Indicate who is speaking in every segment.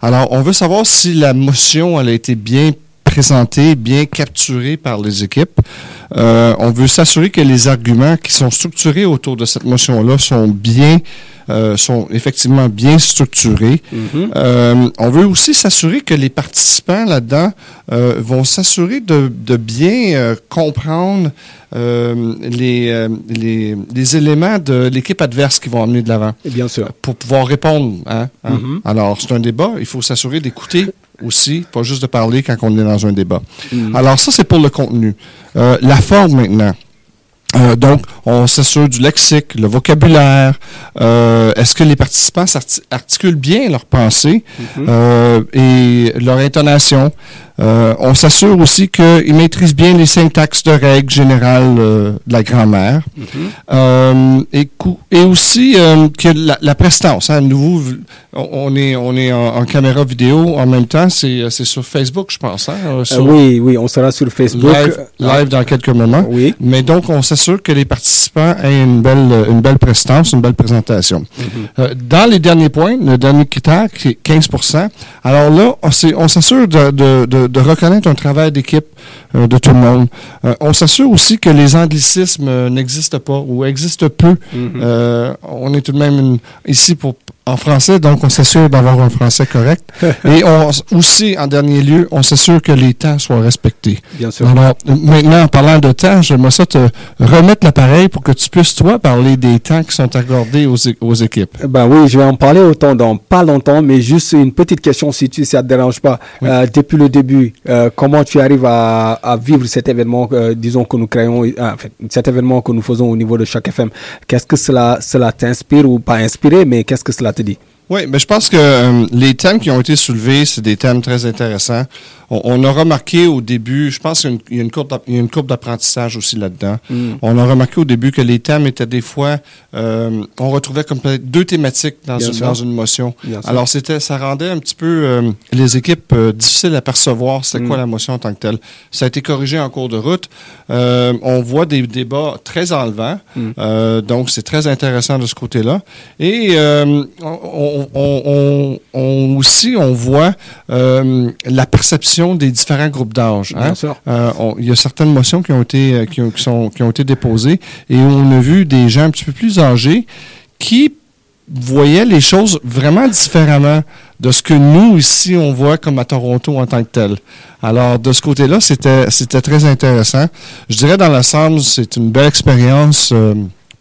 Speaker 1: Alors, on veut savoir si la motion elle a été bien bien capturée par les équipes. Euh, on veut s'assurer que les arguments qui sont structurés autour de cette motion-là sont bien euh, sont effectivement bien structurés.
Speaker 2: Mhm.
Speaker 1: Euh, on veut aussi s'assurer que les participants là-dedans euh, vont s'assurer de, de bien comprendre les, les, les éléments de l'équipe adverse qui vont amener de l'avant
Speaker 2: Et bien sûr.
Speaker 1: pour pouvoir répondre. Hein, hein.
Speaker 2: Mhm.
Speaker 1: Alors, c'est un débat. Il faut s'assurer d'écouter aussi, pas juste de parler quand on est dans un débat.
Speaker 2: Mhm.
Speaker 1: Alors, ça, c'est pour le contenu. Euh, la forme maintenant. Euh, donc, on s'assure du lexique, le vocabulaire. Euh, Est-ce que les participants articulent bien leurs pensées?
Speaker 2: Mhm.
Speaker 1: euh, et leur intonation? Euh, on s'assure aussi qu'ils maîtrisent bien les syntaxes de règles générales euh, de la grammaire.
Speaker 2: Mhm.
Speaker 1: Euh, et, et aussi euh, que la, la prestance. Hein, nous, on est, on est en, en caméra vidéo en même temps. C'est euh, c'est sur Facebook, je pense. Hein, sur
Speaker 2: oui, oui, on sera sur Facebook.
Speaker 1: live, live dans quelques moments.
Speaker 2: Oui.
Speaker 1: Mais donc, on s'assure que les participants aient une belle, une belle prestance, une belle présentation. Euh, dans les derniers points, le dernier critère, qui est 15 alors là, on s'assure de, de, de, de reconnaître un travail d'équipe euh, de tout le monde. Euh, on s'assure aussi que les anglicismes euh, n'existent pas ou existent peu.
Speaker 2: Mhm.
Speaker 1: Euh, on est tout de même une- ici pour en français, donc on s'assure d'avoir un français correct. Et on, aussi, en dernier lieu, on s'assure que les temps soient respectés.
Speaker 2: Bien sûr.
Speaker 1: Alors, maintenant, en parlant de temps, j'aimerais ça te remettre l'appareil pour que tu puisses, toi, parler des temps qui sont accordés aux, aux équipes.
Speaker 2: Ben oui, je vais en parler autant dans pas longtemps, mais juste une petite question si tu, ça te dérange pas.
Speaker 1: Oui.
Speaker 2: Euh, depuis le début, euh, comment tu arrives à, à vivre cet événement, euh, disons que nous créons, cet événement que nous faisons au niveau de chaque FM. Qu'est-ce que cela, cela t'inspire ou pas inspiré, mais qu'est-ce que cela
Speaker 1: Oui, mais je pense que euh, les thèmes qui ont été soulevés, c'est des thèmes très intéressants. On, on a remarqué au début, je pense qu'il y a une- courbe d'apprentissage aussi là-dedans.
Speaker 2: Mm.
Speaker 1: On a remarqué au début que les thèmes étaient des fois, euh, on retrouvait comme peut-être deux thématiques dans, une, dans une motion.
Speaker 2: Bien.
Speaker 1: Alors c'était, ça rendait un petit peu euh, les équipes euh, difficiles à percevoir c'était quoi
Speaker 2: Mm.
Speaker 1: la motion en tant que telle. Ça a été corrigé en cours de route. Euh, on voit des débats très enlevants,
Speaker 2: Mm.
Speaker 1: euh, donc c'est très intéressant de ce côté-là. Et euh, on, on- on- on- aussi on voit euh, la perception des différents groupes d'âge. hein? Euh, il y a certaines motions qui ont été euh, qui, ont, qui sont, qui ont été déposées et on a vu des gens un petit peu plus âgés qui voyaient les choses vraiment différemment de ce que nous ici on voit comme à Toronto en tant que tel. Alors de ce côté-là, c'était c'était très intéressant. Je dirais dans l'ensemble, c'est une belle expérience euh,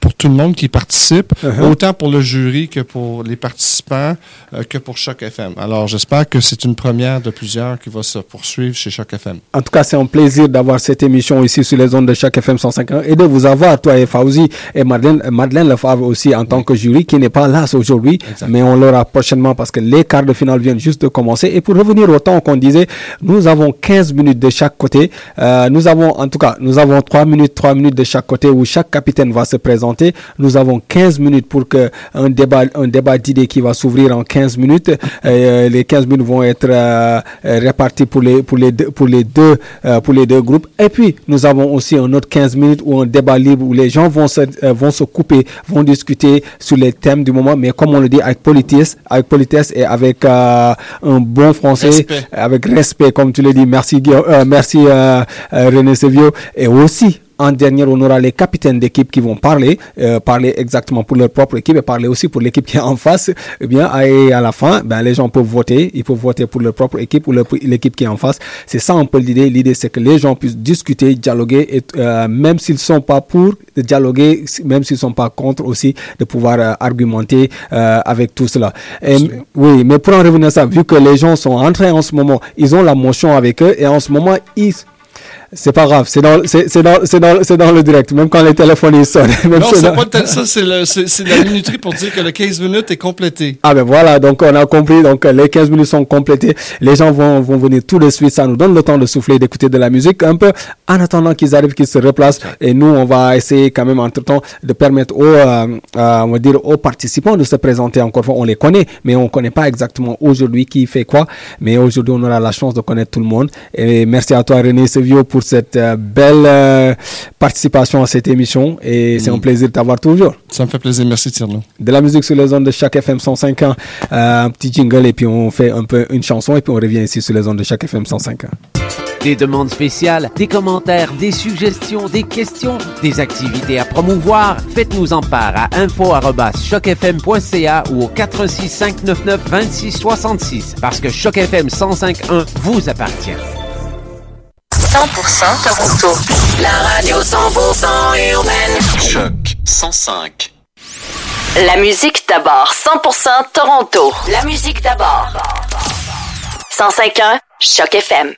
Speaker 1: pour tout le monde qui participe,
Speaker 2: Uh-huh.
Speaker 1: autant pour le jury que pour les participants, euh, que pour Choc FM. Alors j'espère que c'est une première de plusieurs qui va se poursuivre chez Choc FM.
Speaker 2: En tout cas, c'est un plaisir d'avoir cette émission ici sur les ondes de chaque FM 150 et de vous avoir, toi et Fauzi et Madeleine, Madeleine Lefebvre aussi en tant que jury qui n'est pas là aujourd'hui, mais on l'aura prochainement parce que les quarts de finale viennent juste de commencer. Et pour revenir au temps qu'on disait, nous avons 15 minutes de chaque côté. Euh, nous avons, en tout cas, nous avons 3 minutes, 3 minutes de chaque côté où chaque capitaine va se présenter. Nous avons 15 minutes pour que un débat, un débat d'idées qui va s'ouvrir en 15 minutes. Euh, les 15 minutes vont être euh, réparties pour les, pour les deux, pour les deux, euh, pour les deux groupes. Et puis, nous avons aussi un autre 15 minutes où un débat libre où les gens vont se, euh, vont se couper, vont discuter sur les thèmes du moment, mais comme on le dit, avec politesse, avec politesse et avec euh, un bon français,
Speaker 1: Respect.
Speaker 2: avec respect, comme tu le dis. Merci, Guillaume, merci René Sevio. Et aussi, en dernier, on aura les capitaines d'équipe qui vont parler, euh, parler exactement pour leur propre équipe et parler aussi pour l'équipe qui est en face. Eh bien, et à la fin, ben, les gens peuvent voter. Ils peuvent voter pour leur propre équipe ou l'équipe qui est en face. C'est ça un peu l'idée. L'idée, c'est que les gens puissent discuter, dialoguer, et euh, même s'ils sont pas pour dialoguer, même s'ils sont pas contre aussi, de pouvoir euh, argumenter avec tout cela. Et, oui, mais pour en revenir à ça, vu que les gens sont entrés en ce moment, ils ont la motion avec eux et en ce moment, ils c'est pas grave, c'est dans, c'est, dans, c'est dans, c'est dans le direct, même quand les téléphones ils sonnent. Même
Speaker 1: Non,
Speaker 2: c'est dans-
Speaker 1: pas ça, c'est la minuterie pour dire que le 15 minutes est complété.
Speaker 2: Ah ben voilà, donc on a compris, donc les 15 minutes sont complétées, les gens vont, vont venir tout de suite, ça nous donne le temps de souffler, d'écouter de la musique un peu, en attendant qu'ils arrivent, qu'ils se replacent, et nous on va essayer quand même entre-temps de permettre aux, euh, euh, on va dire aux participants de se présenter encore une fois, on les connaît, mais on connaît pas exactement aujourd'hui qui fait quoi, mais aujourd'hui on aura la chance de connaître tout le monde, et merci à toi René Sevio pour pour cette belle participation à cette émission et c'est un mm. plaisir de t'avoir toujours.
Speaker 1: Ça me fait plaisir, merci Tierno.
Speaker 2: De la musique sur les ondes de chaque FM 105.1, un petit jingle et puis on fait un peu une chanson et puis on revient ici sur les ondes de chaque FM 105.1.
Speaker 3: Des demandes spéciales, des commentaires, des suggestions, des questions, des activités à promouvoir, faites-nous en part à info@chocfm.ca ou au 416 599 2666 parce que Choc FM 105.1 vous appartient.
Speaker 4: 100% Toronto. La radio 100% urbaine.
Speaker 5: Choc 105.
Speaker 4: La musique d'abord. 100% Toronto. La musique d'abord. 105.1 Choc FM.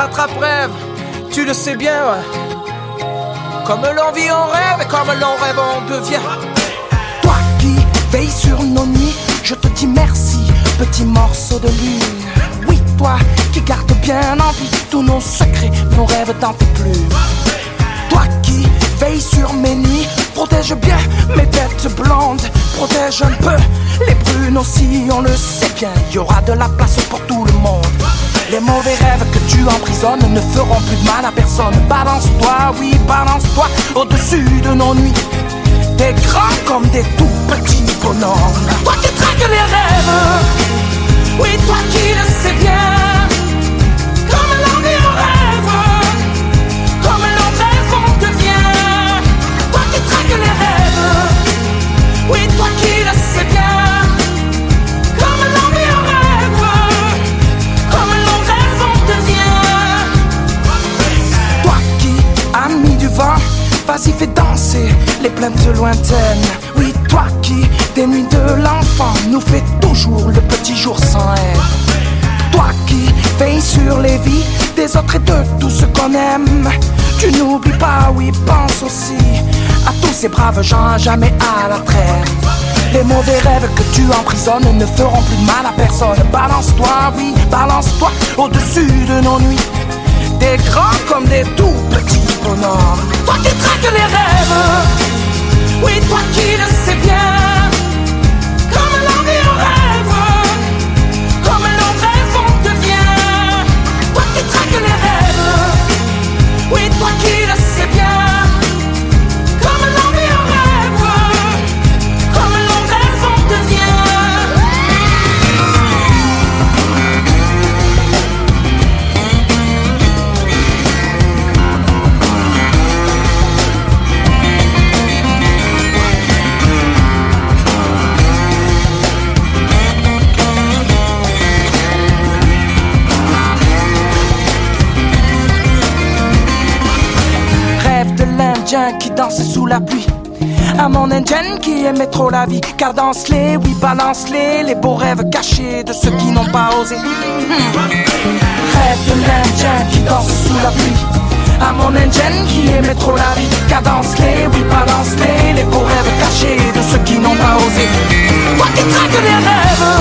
Speaker 6: L'attrape-rêve, tu le sais bien, Comme l'envie on rêve et comme l'on rêve on devient.
Speaker 7: Toi qui veilles sur nos nuits, je te dis merci, petit morceau de lune. Oui, toi qui garde bien en vie tous nos secrets, nos rêves t'en fais plus. Toi qui veille sur mes nuits, protège bien mes têtes blondes, protège un peu les brunes aussi, on le sait bien, y aura de la place pour tout le monde. Les mauvais rêves que tu emprisonnes ne feront plus de mal à personne. Balance-toi, oui, balance-toi au-dessus de nos nuits. Des grands comme des tout petits bonhommes. Toi qui traques les rêves, oui, toi qui le Vas-y, fais danser les plaintes lointaines. Oui, toi qui, des nuits de l'enfant, nous fais toujours le petit jour sans haine. Toi qui veilles sur les vies des autres et de tout ce qu'on aime. Tu n'oublies pas, oui, pense aussi à tous ces braves gens, jamais à la traîne. Les mauvais rêves que tu emprisonnes ne feront plus mal à personne. Balance-toi, oui, balance-toi au-dessus de nos nuits des grands comme des tout petits bonhommes. Toi qui traques les rêves, oui, toi qui le sais bien. Comme l'envie en rêve, comme l'on rêve, on devient. Toi qui traques les rêves, oui, toi qui qui danse sous la pluie. À mon indien qui aimait trop la vie, cadence-les, oui, balance-les, les beaux rêves cachés de ceux qui n'ont pas osé. Hmm. Rêve de l'indien qui danse sous la pluie. À mon indien qui aimait trop la vie, cadence-les, oui, balance-les, les beaux rêves cachés de ceux qui n'ont pas osé. Toi qui traques les rêves,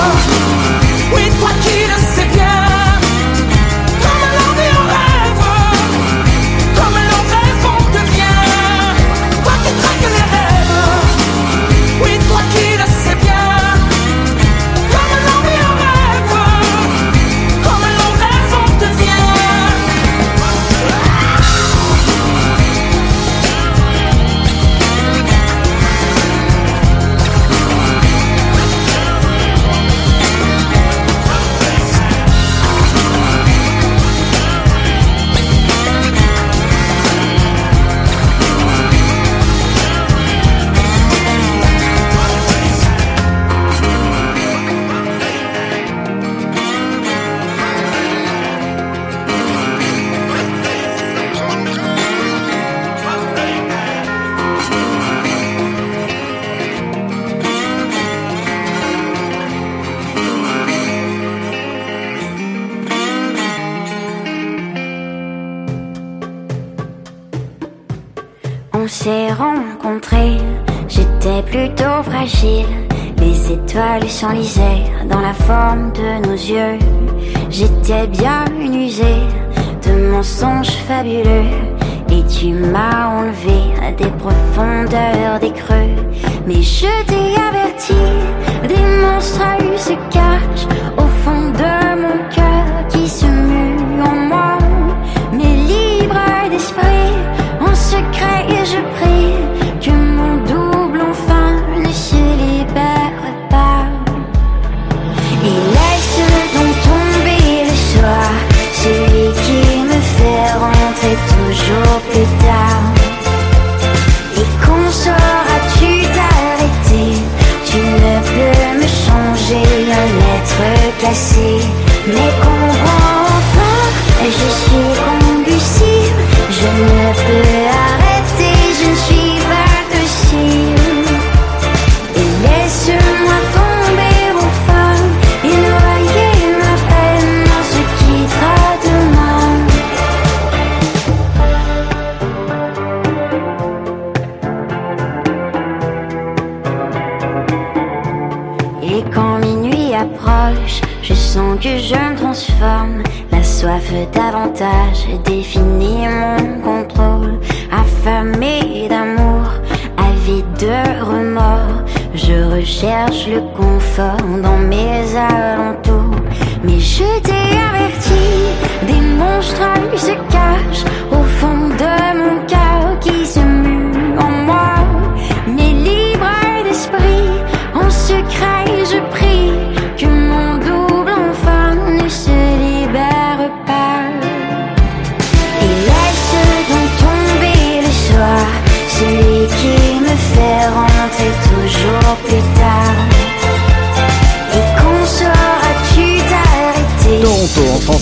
Speaker 8: étoiles s'enlisaient dans la forme de nos yeux. J'étais bien usée de mensonges fabuleux. Et tu m'as enlevé des profondeurs des creux. Mais je t'ai averti, des monstres se cachent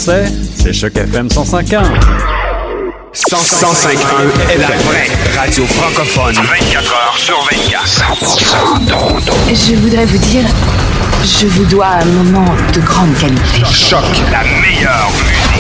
Speaker 9: français, c'est Choc FM 105.1.
Speaker 10: 105.1 est la vraie radio francophone. 24 heures sur 24.
Speaker 11: Je voudrais vous dire, je vous dois un moment de grande qualité.
Speaker 10: Choc, la meilleure musique.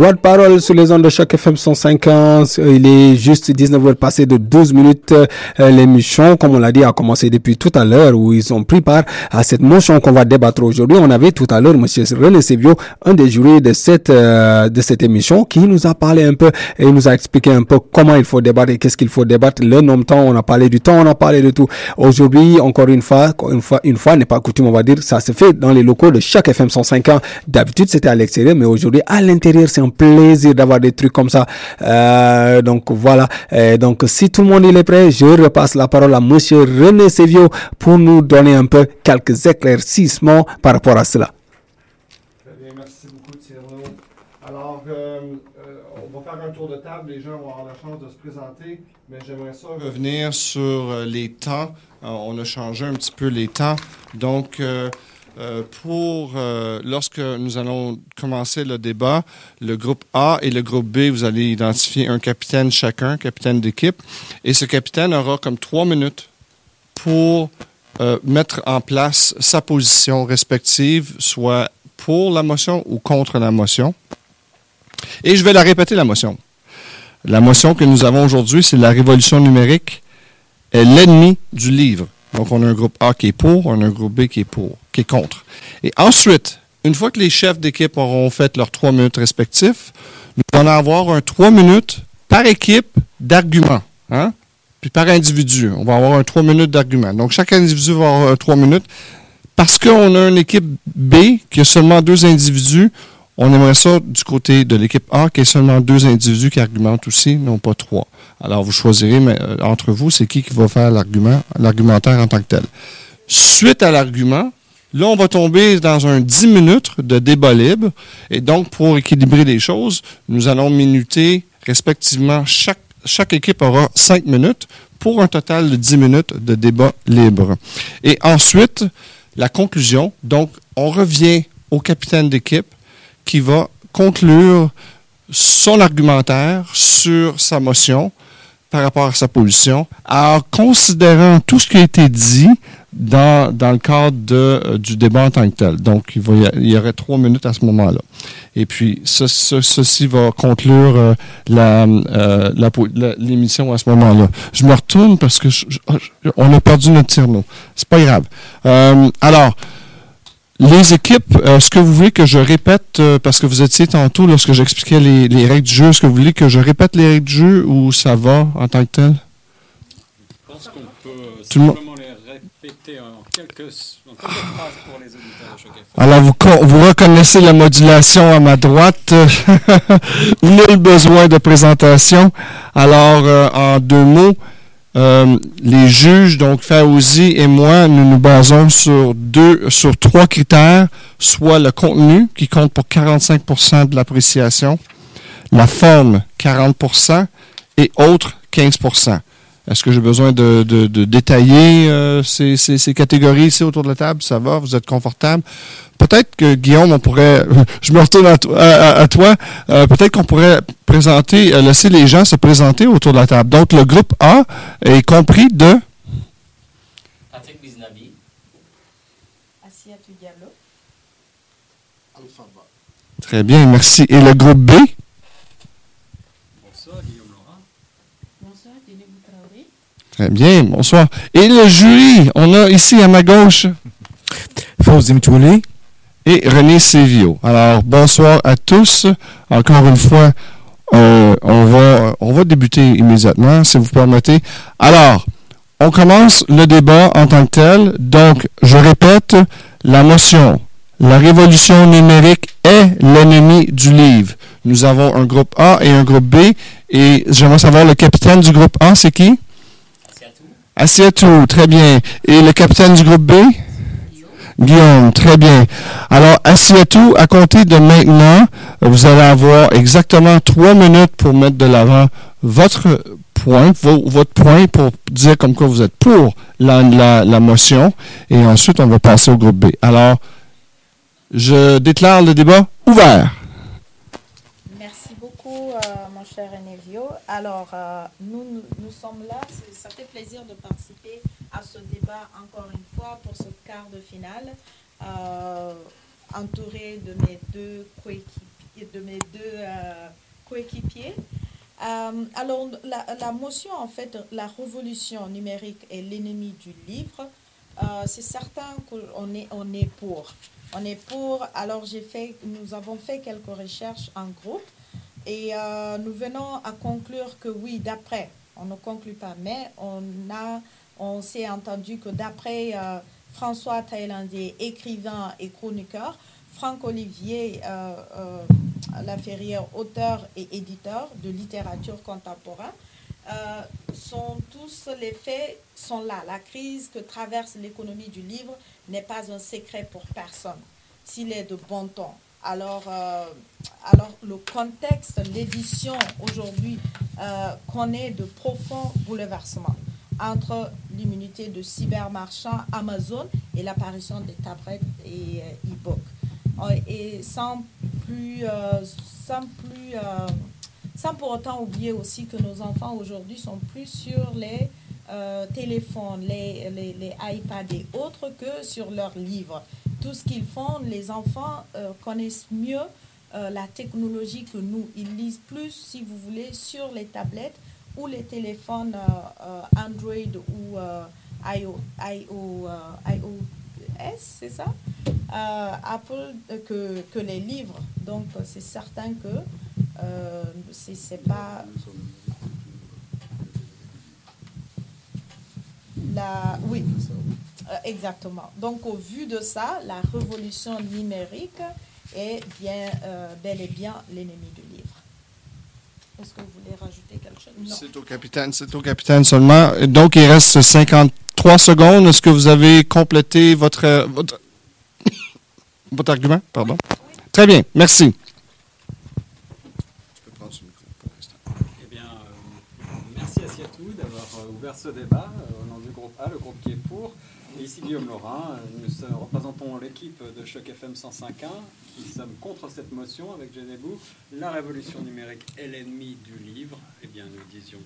Speaker 2: Droit de parole sur les ondes de choc FM 150. Il est juste 19h passé de 12 minutes. Euh, L'émission, comme on l'a dit, a commencé depuis tout à l'heure où ils ont pris part à cette motion qu'on va débattre aujourd'hui. On avait tout à l'heure Monsieur René Sevio, un des jurys de cette euh, de cette émission, qui nous a parlé un peu et nous a expliqué un peu comment il faut débattre et qu'est-ce qu'il faut débattre. Le nom temps, on a parlé du temps, on a parlé de tout. Aujourd'hui, encore une fois, une fois, une fois n'est pas coutume, on va dire, ça se fait dans les locaux de chaque FM 150. D'habitude, c'était à l'extérieur, mais aujourd'hui, à l'intérieur, c'est un plaisir d'avoir des trucs comme ça. Euh, donc voilà. Donc si tout le monde est prêt, je repasse la parole à Monsieur René Sevio pour nous donner un peu quelques éclaircissements par rapport à cela.
Speaker 1: Très bien, merci beaucoup Thierno. Alors, euh, euh, on va faire un tour de table, les gens vont avoir la chance de se présenter, mais j'aimerais ça revenir sur les temps. On a changé un petit peu les temps. Donc, euh, pour euh, lorsque nous allons commencer le débat, le groupe A et le groupe B, vous allez identifier un capitaine chacun, capitaine d'équipe, et ce capitaine aura comme trois minutes pour euh, mettre en place sa position respective, soit pour la motion ou contre la motion. Et je vais la répéter, la motion. La motion que nous avons aujourd'hui, c'est la révolution numérique est l'ennemi du livre. Donc, on a un groupe A qui est pour, on a un groupe B qui est pour, qui est contre. Et ensuite, une fois que les chefs d'équipe auront fait leurs trois minutes respectifs, nous allons avoir un trois minutes par équipe d'arguments. Hein? Puis par individu. On va avoir un trois minutes d'arguments. Donc, chaque individu va avoir un trois minutes. Parce qu'on a une équipe B qui a seulement deux individus, on aimerait ça du côté de l'équipe A qui a seulement deux individus qui argumentent aussi, non pas trois. Alors, vous choisirez mais, euh, entre vous, c'est qui qui va faire l'argument, l'argumentaire en tant que tel. Suite à l'argument, là, on va tomber dans un 10 minutes de débat libre. Et donc, pour équilibrer les choses, nous allons minuter respectivement chaque chaque équipe aura 5 minutes pour un total de 10 minutes de débat libre. Et ensuite, la conclusion. Donc, on revient au capitaine d'équipe qui va conclure son argumentaire sur sa motion par rapport à sa position, en considérant tout ce qui a été dit dans, dans le cadre de, euh, du débat en tant que tel. Donc, il, va, y aurait trois minutes à ce moment-là. Et puis, ce- ce- ceci va conclure euh, euh, l'émission à ce moment-là. Je me retourne parce que on a perdu notre Tierno. C'est pas grave. Alors, Les équipes, euh, est-ce que vous voulez que je répète, euh, parce que vous étiez tantôt lorsque j'expliquais les, les règles du jeu, est-ce que vous voulez que je répète les règles du jeu ou ça va en tant que tel?
Speaker 9: Je pense qu'on peut
Speaker 1: Tout monde-
Speaker 9: simplement les répéter en quelques, en quelques phrases pour les auditeurs de Choc FM.
Speaker 1: Alors, vous, vous reconnaissez la modulation à ma droite. Nul besoin de présentation. Alors, euh, en deux mots, euh, les juges, donc Faouzi et moi, nous nous basons sur deux, sur trois critères, soit le contenu qui compte pour 45% de l'appréciation, la forme 40% et autres 15 Est-ce que j'ai besoin de, de- de détailler euh, ces, ces- ces catégories ici autour de la table? Ça va? Vous êtes confortable? Peut-être que, Guillaume, on pourrait... Je me retourne à, to- à- à- à toi. Euh, Peut-être qu'on pourrait présenter, euh, laisser les gens se présenter autour de la table. Donc, le groupe A est compris de...
Speaker 12: Patrick Biznavi.
Speaker 13: Asiatou Diallo.
Speaker 14: Alphaba.
Speaker 1: Très bien, merci. Et le groupe B?
Speaker 9: Bonsoir, Guillaume Laurent.
Speaker 13: Bonsoir, Denis Boutraoré.
Speaker 1: Très bien, bonsoir. Et le jury, on a ici à ma gauche...
Speaker 15: Fawzi Mitouli.
Speaker 1: et René Sévio. Alors, bonsoir à tous. Encore une fois, euh, on, va, on va débuter immédiatement, si vous permettez. Alors, on commence le débat en tant que tel. Donc, je répète, la motion, la révolution numérique est l'ennemi du livre. Nous avons un groupe A et un groupe B. Et j'aimerais savoir, le capitaine du groupe A, c'est qui? Assiatou, très bien. Et le capitaine du groupe B? Guillaume, très bien. Alors, Assiatou, à compter de maintenant, vous allez avoir exactement trois minutes pour mettre de l'avant votre point, vo- votre point pour dire comme quoi vous êtes pour la, motion. Et ensuite, on va passer au groupe B. Alors, je déclare le débat ouvert.
Speaker 13: Merci beaucoup, euh, mon cher Enevio. Alors, euh, nous, sommes là. Ça fait plaisir de participer à ce débat encore une fois pour ce quart de finale, euh, entouré de mes deux coéquipiers. Euh, alors, la, motion, en fait, la révolution numérique est l'ennemi du livre. C'est certain qu'on est, est pour. On est pour. Alors, fait, nous avons fait quelques recherches en groupe et euh, nous venons à conclure que oui, d'après, on ne conclut pas, mais on on s'est entendu que d'après euh, François Thaïlandais, écrivain et chroniqueur, Franck Olivier euh, Laferrière, auteur et éditeur de littérature contemporaine, sont tous les faits sont là. La crise que traverse l'économie du livre n'est pas un secret pour personne. S'il est de bon ton. Alors, euh, alors le contexte, l'édition aujourd'hui euh, connaît de profonds bouleversements entre l'immunité de cybermarchands Amazon et l'apparition des tablettes et euh, e-books. Et sans plus, sans plus, sans pour autant oublier aussi que nos enfants aujourd'hui sont plus sur les téléphones, les, les, les iPads et autres que sur leurs livres. Tout ce qu'ils font, les enfants euh, connaissent mieux euh, la technologie que nous. Ils lisent plus, si vous voulez, sur les tablettes ou les téléphones euh, Android ou IO, IO, iOS, c'est ça? Apple que, les livres. Donc, c'est certain que c'est pas. Oui, euh, exactement. Donc, au vu de ça, la révolution numérique est bien, euh, bel et bien l'ennemi du livre. Est-ce que vous voulez rajouter quelque chose?
Speaker 1: C'est au capitaine, c'est au capitaine seulement. Donc, il reste 53 secondes. Est-ce que vous avez complété votre, euh, votre, votre argument? Pardon. Très bien, merci.
Speaker 9: Eh bien, euh, merci à Siatou d'avoir euh, ouvert ce débat euh, au nom du groupe A, le groupe qui est pour. Ici Guillaume Laurin, euh, nous représentons l'équipe de Choc FM 105.1 qui sommes contre cette motion avec Genebou. La révolution numérique est l'ennemi du livre. Eh bien, nous disions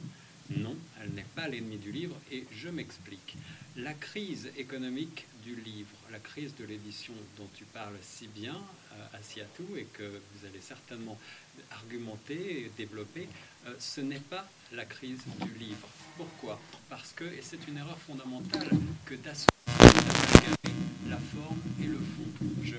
Speaker 9: non, elle n'est pas l'ennemi du livre et je m'explique. La crise économique du livre, la crise de l'édition dont tu parles si bien euh, et que vous allez certainement argumenter et développer, euh, ce n'est pas la crise du livre. Pourquoi? Parce que, et c'est une erreur fondamentale, que d'associer d'amalgamer la forme et le fond. Je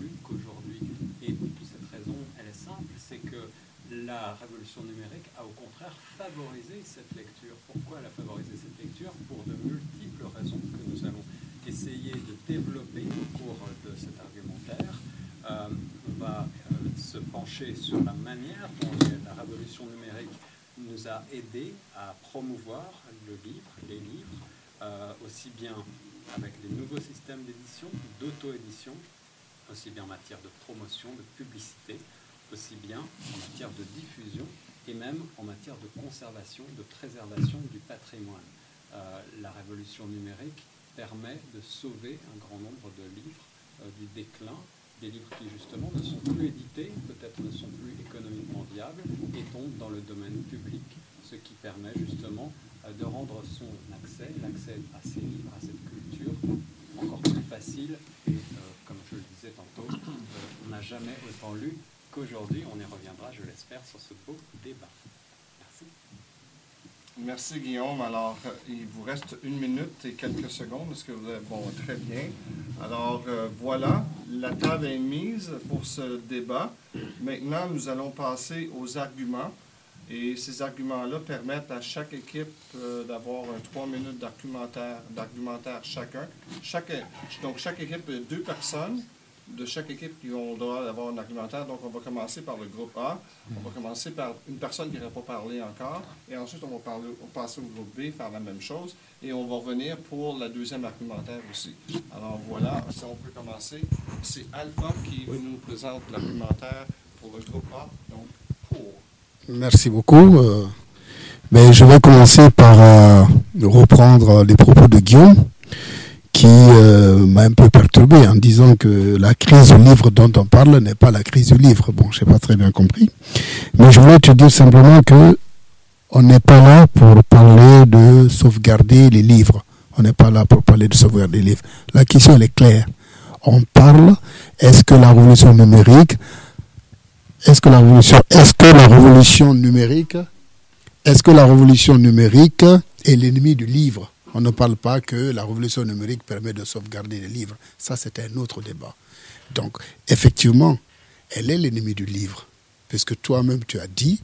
Speaker 9: lu qu'aujourd'hui. Et cette raison, elle est simple, c'est que la révolution numérique a au contraire favorisé cette lecture. Pourquoi elle a favorisé cette lecture? Pour de multiples raisons que nous allons essayer de développer au cours de cet argumentaire. Euh, on va euh, se pencher sur la manière dont la révolution numérique nous a aidé à promouvoir le livre, les livres, euh, aussi bien avec les nouveaux systèmes d'édition, d'auto-édition, aussi bien en matière de promotion, de publicité, aussi bien en matière de diffusion et même en matière de conservation, de préservation du patrimoine. la révolution numérique permet de sauver un grand nombre de livres du déclin des livres qui justement ne sont plus édités, peut-être ne sont plus économiquement viables et tombent dans le domaine public, ce qui permet justement euh, de rendre son accès, l'accès à ces livres, à cette culture, encore plus facile. Et euh, comme je le disais tantôt, euh, on n'a jamais autant lu qu'aujourd'hui. On y reviendra, je l'espère, sur ce beau débat.
Speaker 1: Merci Guillaume. Alors, euh, il vous reste une minute et quelques secondes. Est-ce que vous êtes bon? Très bien. Alors, euh, voilà, la table est mise pour ce débat. Maintenant, nous allons passer aux arguments. Et ces arguments-là permettent à chaque équipe euh, d'avoir trois minutes d'argumentaire, d'argumentaire chacun. Chaque, donc, chaque équipe, deux personnes de chaque équipe qui ont le droit d'avoir un argumentaire. Donc, on va commencer par le groupe A. On va commencer par une personne qui n'aurait pas parlé encore. Et ensuite, on va parler, passer au groupe B, faire la même chose. Et on va revenir pour la deuxième argumentaire aussi. Alors, voilà, si on peut commencer. C'est Alpha qui nous présente l'argumentaire pour le groupe A. Donc, pour.
Speaker 14: Merci beaucoup. Euh, mais je vais commencer par euh, reprendre les propos de Guillaume qui euh, m'a un peu perturbé en disant que la crise du livre dont on parle n'est pas la crise du livre. Bon, je n'ai pas très bien compris. Mais je voulais te dire simplement que on n'est pas là pour parler de sauvegarder les livres. On n'est pas là pour parler de sauvegarder les livres. La question elle est claire. On parle, est-ce que la révolution numérique, est-ce que la révolution, est-ce que la révolution numérique, est-ce que la révolution numérique est l'ennemi du livre? On ne parle pas que la révolution numérique permet de sauvegarder les livres. Ça, c'est un autre débat. Donc, effectivement, elle est l'ennemi du livre, puisque toi-même, tu as dit